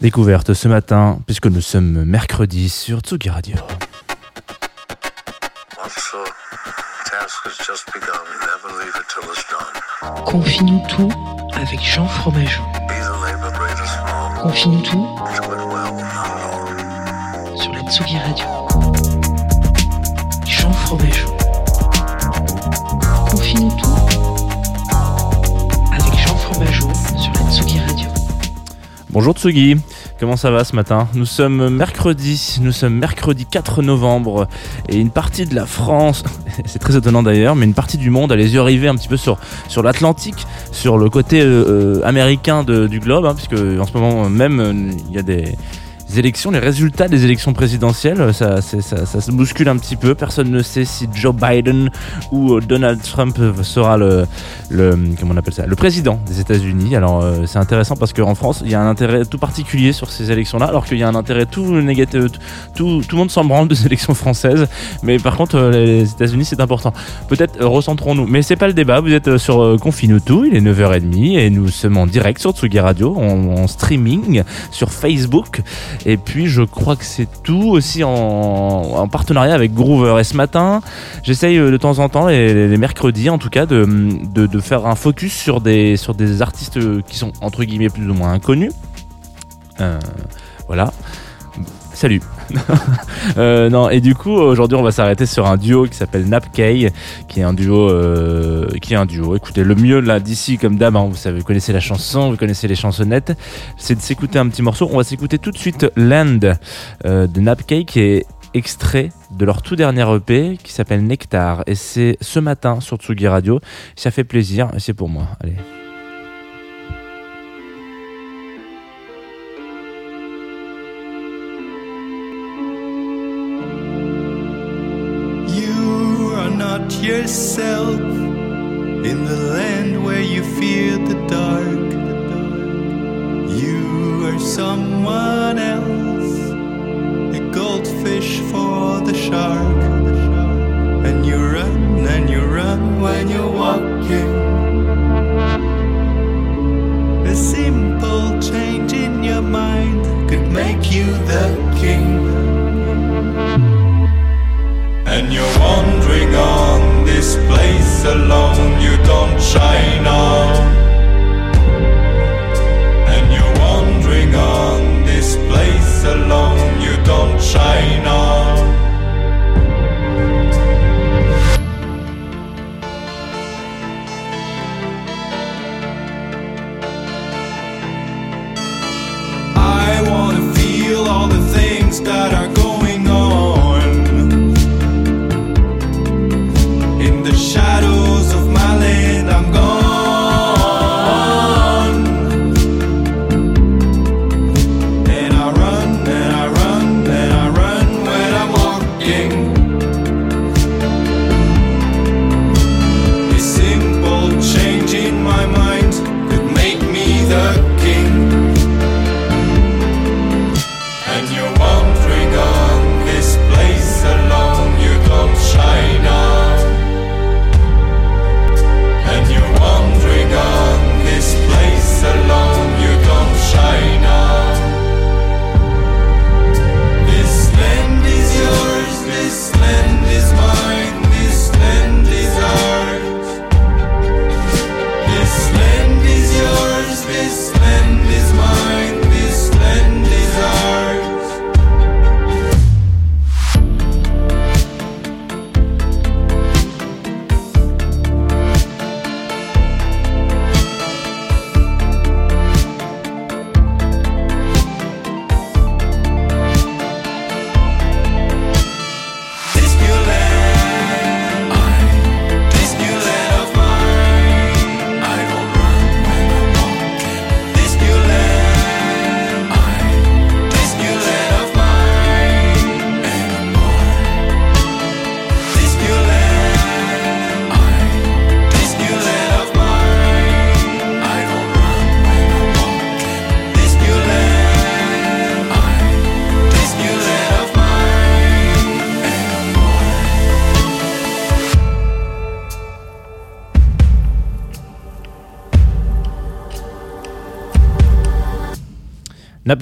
Découverte ce matin, puisque nous sommes mercredi sur Tsugi Radio. Confine tout avec Jean Fromageau. Confine tout sur la Tsugi Radio. Jean Fromageau. Bonjour Tsugi, comment ça va ce matin? Nous sommes mercredi, nous sommes mercredi 4 novembre et une partie de la France, c'est très étonnant d'ailleurs, mais une partie du monde a les yeux rivés un petit peu sur, l'Atlantique, sur le côté euh, euh, américain du globe, hein, puisque en ce moment même euh, il y a des élections, les résultats des élections présidentielles, ça, se bouscule un petit peu. Personne ne sait si Joe Biden ou euh, Donald Trump sera le, comment on appelle ça, le président des États-Unis. Alors euh, c'est intéressant parce qu'en France, il y a un intérêt tout particulier sur ces élections-là, alors qu'il y a un intérêt tout négatif. Tout, tout le monde s'en branle des élections françaises, mais par contre euh, les États-Unis c'est important. Peut-être euh, recentrons-nous, mais c'est pas le débat. Vous êtes sur Confine il est 9h30 et nous sommes en direct sur Tsugi Radio, en streaming sur Facebook. Et puis je crois que c'est tout aussi en, en partenariat avec Groover. Et ce matin, j'essaye euh, de temps en temps, les, mercredis en tout cas, de, de, faire un focus sur des, sur des artistes qui sont entre guillemets plus ou moins inconnus. Euh, voilà. Salut. Euh, non et du coup aujourd'hui on va s'arrêter sur un duo qui s'appelle Napkay qui est un duo euh, qui est un duo. Écoutez le mieux là d'ici comme d'hab hein, vous savez vous connaissez la chanson vous connaissez les chansonnettes c'est de s'écouter un petit morceau. On va s'écouter tout de suite Land euh, de Napkay qui est extrait de leur tout dernier EP qui s'appelle Nectar et c'est ce matin sur Tsugi Radio. Ça fait plaisir c'est pour moi. Allez. Sell. Alone, you don't shine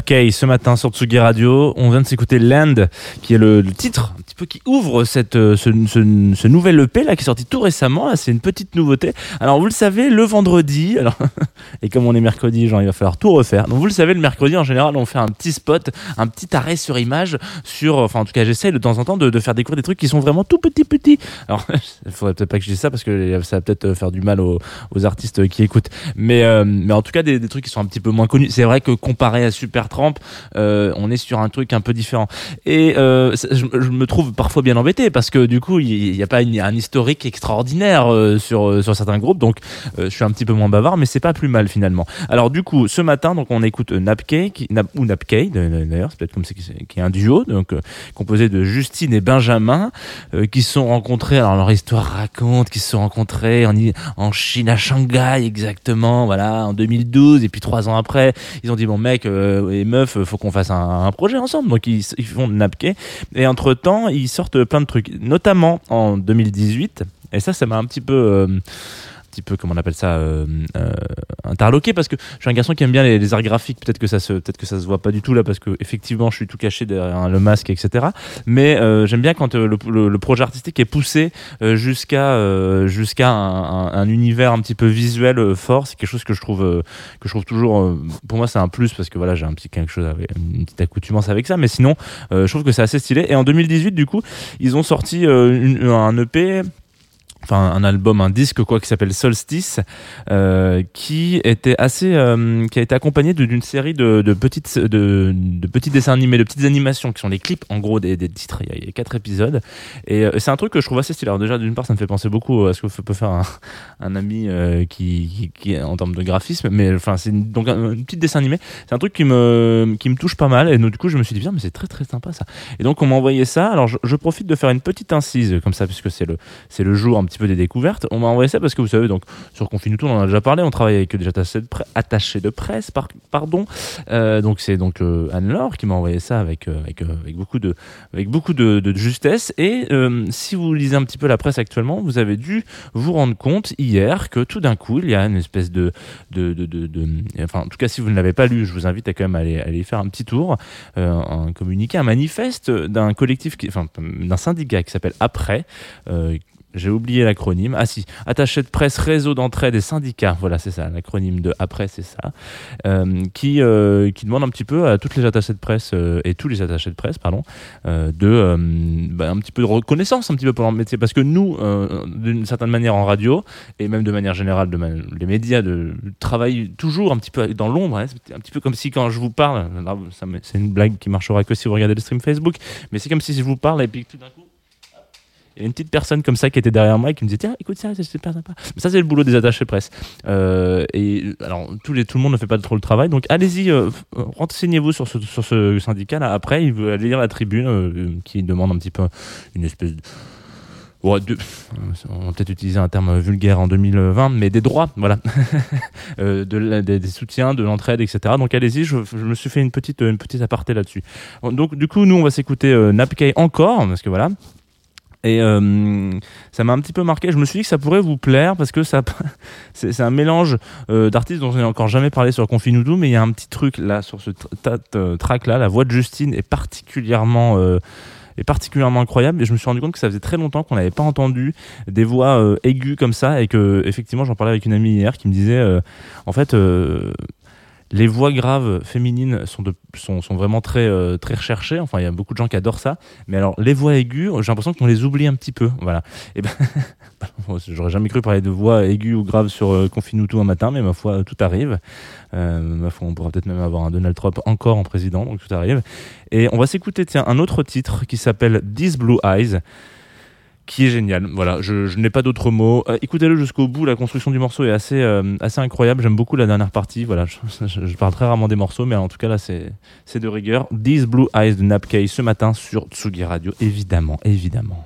Napkei ce matin sur Tsugi Radio. On vient de s'écouter Land, qui est le, titre un petit peu qui ouvre cette, euh, ce, nouvel EP là qui est sorti tout récemment. C'est une petite nouveauté. Alors vous le savez, le vendredi, et comme on est mercredi, genre il va falloir tout refaire. Donc vous le savez, le mercredi en général, on fait un petit spot, un petit arrêt sur image sur, enfin en tout cas j'essaie de temps en temps de, de faire découvrir des trucs qui sont vraiment tout petits petits. Alors il faudrait peut-être pas que je dise ça parce que ça va peut-être faire du mal aux, aux artistes qui écoutent. Mais, euh, mais en tout cas des, trucs qui sont un petit peu moins connus. C'est vrai que comparé à Supertramp, euh, on est sur un truc un peu différent. Et euh, je, me trouve parfois bien embêté parce que du coup il n'y a pas un historique extraordinaire euh, sur, sur certains groupes. Donc je suis un petit peu moins bavard, mais c'est pas plus mal finalement. Alors du coup ce matin donc on écoute euh, Napkei qui- Nap- ou Napkei d'ailleurs c'est peut-être comme c'est qui est un duo donc composé de Justine et Benjamin qui se sont rencontrés. Alors leur histoire raconte qu'ils se sont rencontrés en, en Chine à Shanghai exactement, voilà, en 2012. Et puis trois ans après, ils ont dit bon mec et meuf, euh, faut qu'on fasse un, projet ensemble. Donc ils, ils font Napkei. Et entre temps, ils sortent plein de trucs, notamment en 2018. Et ça, ça m'a un petit peu euh, petit peu comment on appelle ça euh, euh, interloqué parce que je suis un garçon qui aime bien les, arts graphiques. Peut-être que ça se peut-être que ça se voit pas du tout là parce que effectivement je suis tout caché derrière hein, le masque etc mais euh, j'aime bien quand le, projet artistique est poussé jusqu'à jusqu'à un, un- un univers un petit peu visuel fort. C'est quelque chose que je trouve que je trouve toujours pour moi c'est un plus parce que voilà j'ai un petit quelque chose avec une petite accoutumance avec ça. Mais sinon je trouve que c'est assez stylé. Et en 2018 du coup ils ont sorti un EP enfin un album, un disque quoi qui s'appelle Solstice, euh, qui était assez, euh, qui a été accompagné d'une série de, de petites, de, de petits dessins animés, de petites animations qui sont les clips en gros des, des titres. Il y, a, quatre épisodes et euh, c'est un truc que je trouve assez stylé. Alors déjà d'une part ça me fait penser beaucoup à ce que peut faire un, un ami qui, qui, en termes de graphisme, mais enfin c'est donc un, une petite dessin animé. C'est un truc qui me, qui me touche pas mal et donc, du coup je me suis dit bien mais c'est très très sympa ça. Et donc on m'a envoyé ça. Alors je, je profite de faire une petite incise comme ça puisque c'est le c'est le jour un petit peu des découvertes. On m'a envoyé ça parce que vous savez, donc sur Confinuto, on en a déjà parlé, on travaille avec des attachés de, presse, par- pardon. Euh, donc c'est donc euh, Anne-Laure qui m'a envoyé ça avec, euh, avec, beaucoup, de, avec beaucoup de, justesse. Et si vous lisez un petit peu la presse actuellement, vous avez dû vous rendre compte hier que tout d'un coup, il y a une espèce de, de, de, enfin en tout cas si vous ne l'avez pas lu, je vous invite à quand même aller, aller faire un petit tour, un communiqué, un manifeste d'un collectif, enfin d'un syndicat qui s'appelle Après. J'ai oublié l'acronyme. Ah si, attaché de presse, réseau d'entraide et syndicats. Voilà, c'est ça, l'acronyme de après, c'est ça. Euh, qui, euh, qui demande un petit peu à toutes les attachés de presse euh, et tous les attachés de presse, pardon, de bah, un petit peu de reconnaissance un petit peu pour leur métier. Parce que nous, d'une certaine manière en radio et même de manière générale, les médias travaillent toujours un petit peu dans l'ombre. hein. Un petit peu comme si quand je vous parle, c'est une blague qui marchera que si vous regardez le stream Facebook, mais c'est comme si je vous parle et puis tout d'un coup. Une petite personne comme ça qui était derrière moi et qui me disait tiens écoute ça c'est super sympa Mais ça c'est le boulot des attachés presse euh, et alors tout le monde ne fait pas trop le travail donc allez-y euh, f- renseignez-vous sur ce, sur ce syndicat là après il veut aller lire la tribune euh, qui demande un petit peu une espèce de on va peut-être utiliser un terme vulgaire en 2020, mais des droits, voilà, Euh, des, soutiens, de l'entraide, etc. Donc allez-y, je, me suis fait une petite, une petite aparté là-dessus. Donc du coup, nous, on va s'écouter euh, encore, parce que voilà. Et euh, ça m'a un petit peu marqué. Je me suis dit que ça pourrait vous plaire parce que ça, c'est un mélange euh, d'artistes dont je n'ai encore jamais parlé sur Confinudo, mais il y a un petit truc là sur ce t- track là. La voix de Justine est particulièrement euh, est particulièrement incroyable et je me suis rendu compte que ça faisait très longtemps qu'on n'avait pas entendu des voix euh, aiguës comme ça et que effectivement j'en parlais avec une amie hier qui me disait euh, en fait euh, les voix graves féminines sont, sont, sont vraiment très, euh, très recherchées. Enfin, il y a beaucoup de gens qui adorent ça. Mais alors, les voix aiguës, j'ai l'impression qu'on les oublie un petit peu. Voilà. Et ben, bon, j'aurais jamais cru parler de voix aiguës ou graves sur euh, Confinuto un matin, mais ma foi, tout arrive. Euh, ma foi, on pourra peut-être même avoir un Donald Trump encore en président, donc tout arrive. Et on va s'écouter, tiens, un autre titre qui s'appelle These Blue Eyes qui est génial. Voilà, je, n'ai pas d'autres mots. Euh, Écoutez-le jusqu'au bout. La construction du morceau est assez, euh, incroyable. J'aime beaucoup la dernière partie. Voilà, je, parle très rarement des morceaux, mais en tout cas là, c'est de rigueur. These Blue Eyes de Napkei ce matin sur Tsugi Radio, évidemment, évidemment.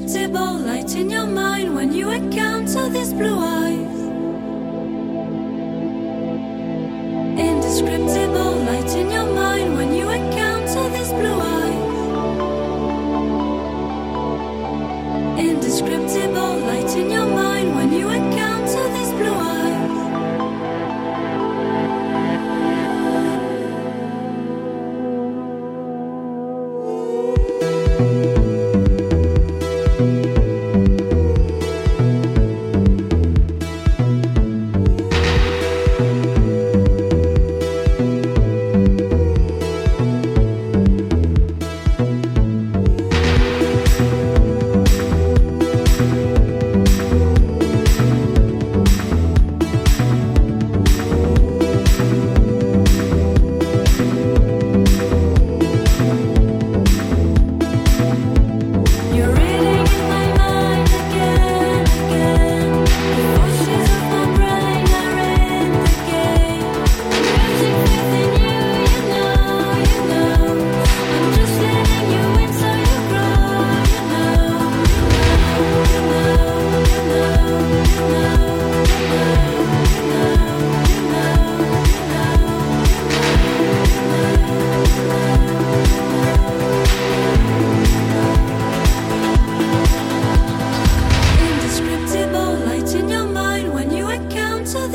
Light in your mind when you encounter these blue eyes. Indescriptible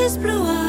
encounter these blue eyes.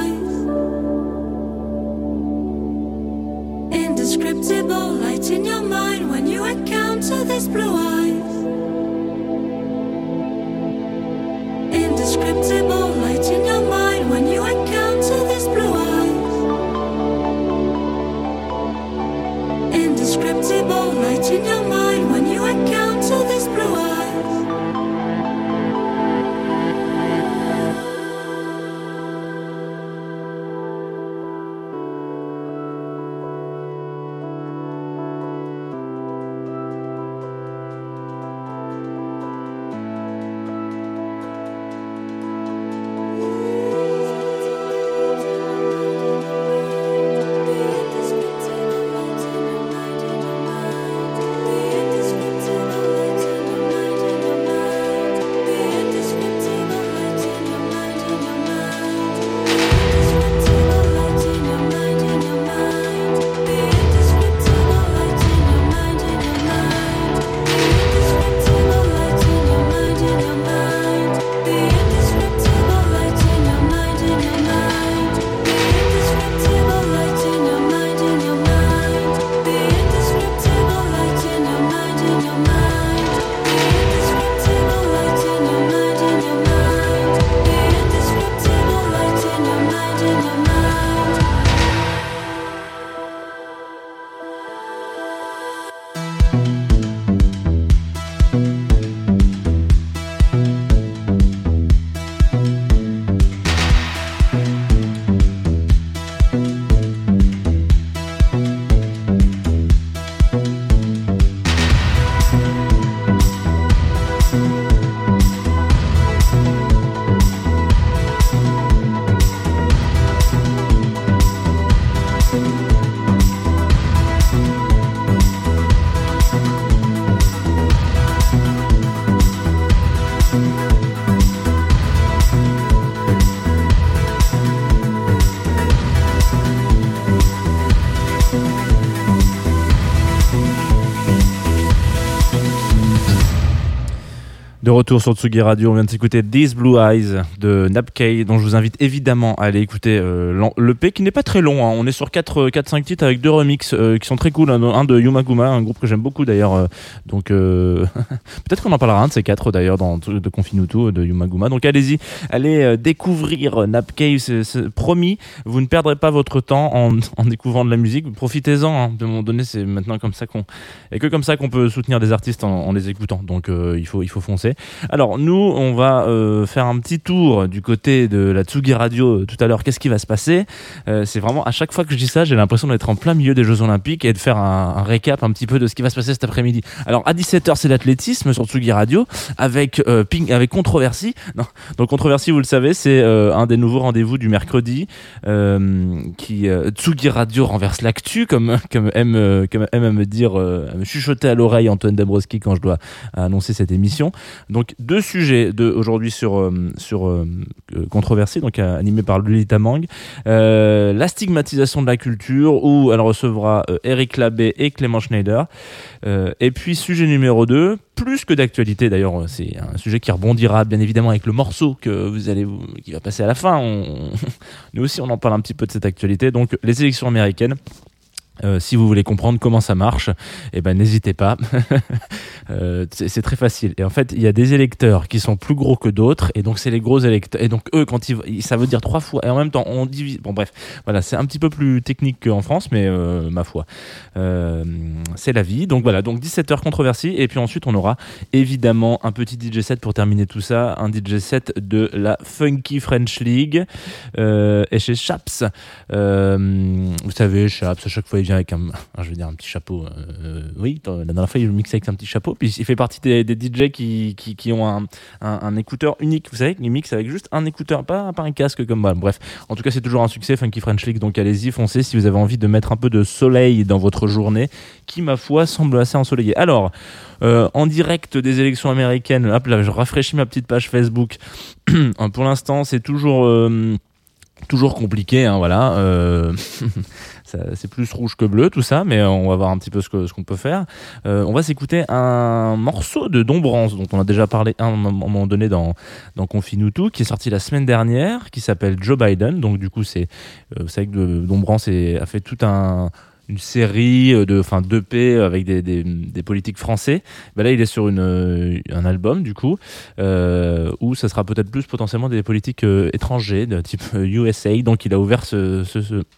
De retour sur Tsugi Radio, on vient de s'écouter These Blue Eyes de Napkei, dont je vous invite évidemment à aller écouter euh, l'EP qui n'est pas très long. hein. On est sur 4-5 titres avec deux remixes euh, qui sont très cool. Un, un de Yumaguma, un groupe que j'aime beaucoup d'ailleurs. euh, donc euh, peut-être qu'on en parlera un de ces quatre d'ailleurs dans de Confinuto de Yumaguma. Donc allez-y, allez euh, découvrir Napkei. C'est promis, vous ne perdrez pas votre temps en, découvrant de la musique. Profitez-en. hein. De moment donné, c'est maintenant comme ça qu'on peut soutenir des artistes en, les écoutant. Donc euh, il faut foncer. Alors nous, on va euh, faire un petit tour du côté de la Tsugi Radio euh, tout à l'heure. Qu'est-ce qui va se passer? Euh, C'est vraiment à chaque fois que je dis ça, j'ai l'impression d'être en plein milieu des Jeux Olympiques et de faire un, un récap un petit peu de ce qui va se passer cet après-midi. Alors à 17h, c'est l'athlétisme sur Tsugi Radio avec Ping, avec Controversie. Donc Controversie, vous le savez, c'est un des nouveaux rendez-vous du mercredi qui Tsugi Radio renverse l'actu comme comme aime aime à me dire à me chuchoter à l'oreille Antoine Dabrowski quand je dois annoncer cette émission. Donc deux sujets de aujourd'hui sur euh, sur euh, euh, controversé, donc animé par Lolita Mang. La stigmatisation de la culture où elle recevra Eric Labbé et Clément Schneider. Et puis sujet numéro 2, plus que d'actualité d'ailleurs, c'est un sujet qui rebondira bien évidemment avec le morceau qui va passer à la fin. Nous aussi on en parle un petit peu de cette actualité. Donc les élections américaines. Euh, si vous voulez comprendre comment ça marche, eh ben n'hésitez pas. Euh, c'est très facile. Et en fait, il y a des électeurs qui sont plus gros que d'autres, et donc c'est les gros électeurs. Et donc eux, quand ils, ça veut dire trois fois. Et en même temps, on divise. Bon bref, voilà, c'est un petit peu plus technique qu'en France, mais euh, ma foi, c'est la vie. Donc voilà, donc 17h controversie, et puis ensuite on aura évidemment un petit DJ set pour terminer tout ça, un DJ set de la Funky French League et chez Chaps. Vous savez, Chaps, à chaque fois avec un, je veux dire un petit chapeau. euh, oui, dans- la dernière fois il mixe avec un petit chapeau. Puis il fait partie des, des DJ qui, qui, qui ont un, un, écouteur unique. Vous savez, ils mixent avec juste un écouteur, pas, pas un casque comme moi. Bref, en tout cas c'est toujours un succès Funky French League. Donc allez-y, foncez si vous avez envie de mettre un peu de soleil dans votre journée, qui ma foi semble assez ensoleillée. Alors. euh, en direct des élections américaines, hop là, je rafraîchis ma petite page Facebook. Pour l'instant, c'est toujours euh, toujours compliqué, hein, voilà. euh, c'est plus rouge que bleu tout ça, mais on va voir un petit peu ce que- ce qu'on peut faire. Euh, on va s'écouter un morceau de Dombrance dont on a déjà parlé un moment donné dans dans Confine-nous tout, qui est sorti la semaine dernière, qui s'appelle Joe Biden. Donc du coup, c'est euh, vous savez que Dombrance a fait tout un une série de enfin d'EP avec des, des, politiques français. Ben là, il est sur une, euh, un album du coup euh, où ça sera peut-être plus potentiellement des politiques euh, étrangers de type euh, USA. Donc il a ouvert ce,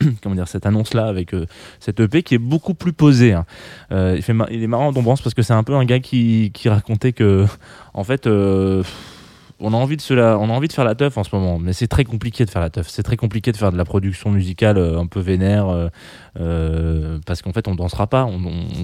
comment dire cette annonce là avec euh, cette EP qui est beaucoup plus posée. hein. Euh, il, fait il est marrant Dombrance parce que c'est un peu un gars qui, qui racontait que en fait euh, on a envie de on a envie de faire la teuf en ce moment, mais c'est très compliqué de faire la teuf. C'est très compliqué de faire de la production musicale euh, un peu vénère euh, euh, parce qu'en fait on dansera pas, on,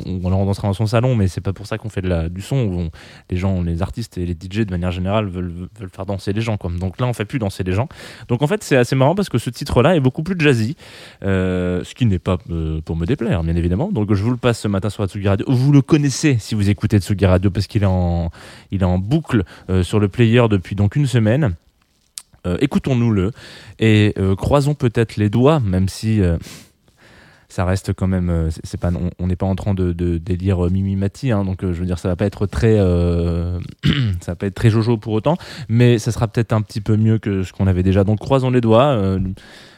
on, dansera dans son salon, mais c'est pas pour ça qu'on fait de la, du son. On- les gens, les artistes et les DJ de manière générale veulent, veulent faire danser les gens. Quoi. Donc là on fait plus danser les gens. Donc en fait c'est assez marrant parce que ce titre-là est beaucoup plus jazzy, ce qui n'est pas pour me déplaire bien évidemment. Donc je vous le passe ce matin sur Atsugi Radio. Vous le connaissez si vous écoutez Tsugi Radio parce qu'il est en, il est en boucle sur le player depuis donc une semaine. Euh, Écoutons-nous-le et euh, croisons peut-être les doigts, même si euh, ça reste quand même. c'est pas, on- n'est pas en train de, délire mimimati, hein, donc je veux dire, ça va pas être très, ça va pas être très jojo pour autant, mais ça sera peut-être un petit peu mieux que ce qu'on avait déjà. Donc croisons les doigts.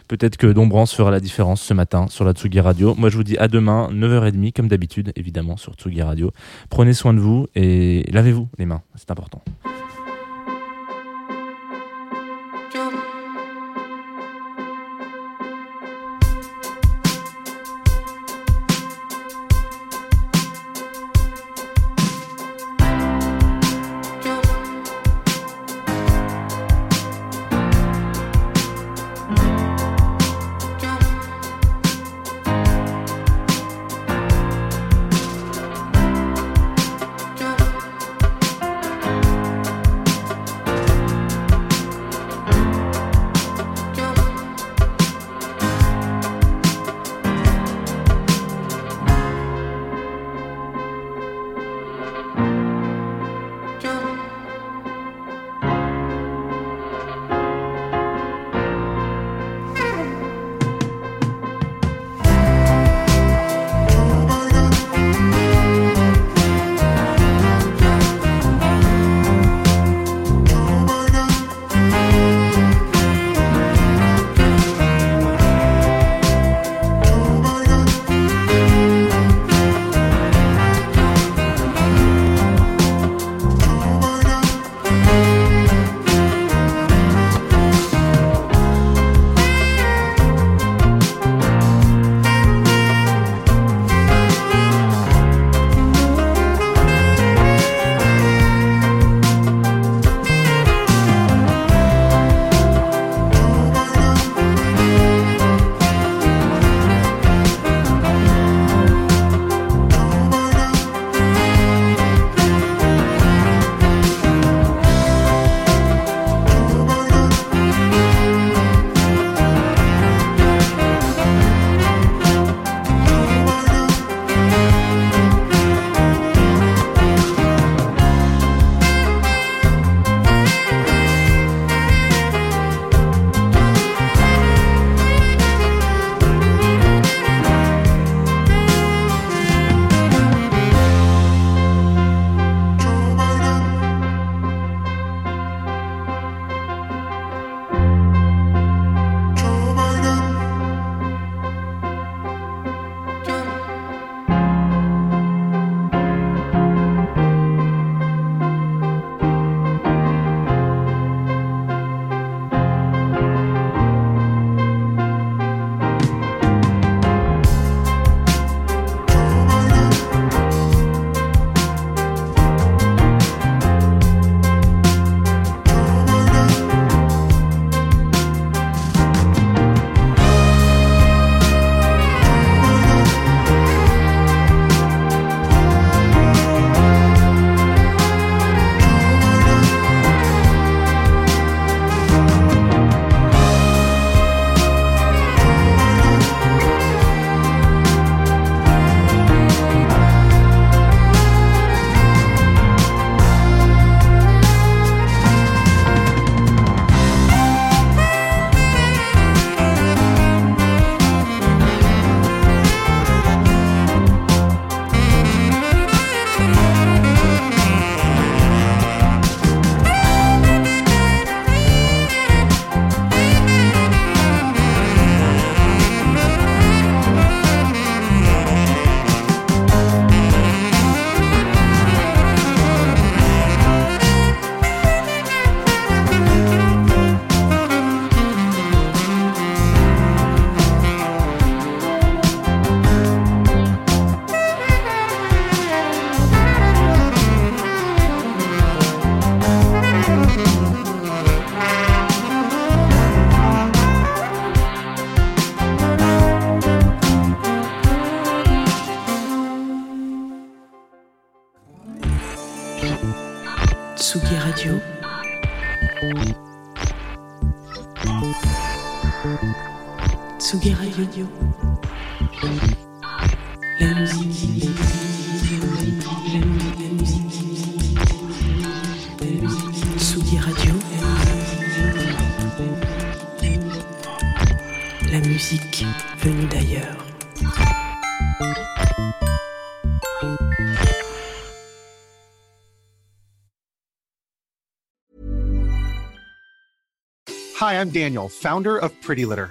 Peut-être que Dombrance fera la différence ce matin sur la Tsugi Radio. Moi, je vous dis à demain, 9h30, comme d'habitude, évidemment, sur Tsugi Radio. Prenez soin de vous et lavez-vous les mains, c'est important. La musique venue d'ailleurs. Hi, I'm Daniel, founder of Pretty Litter.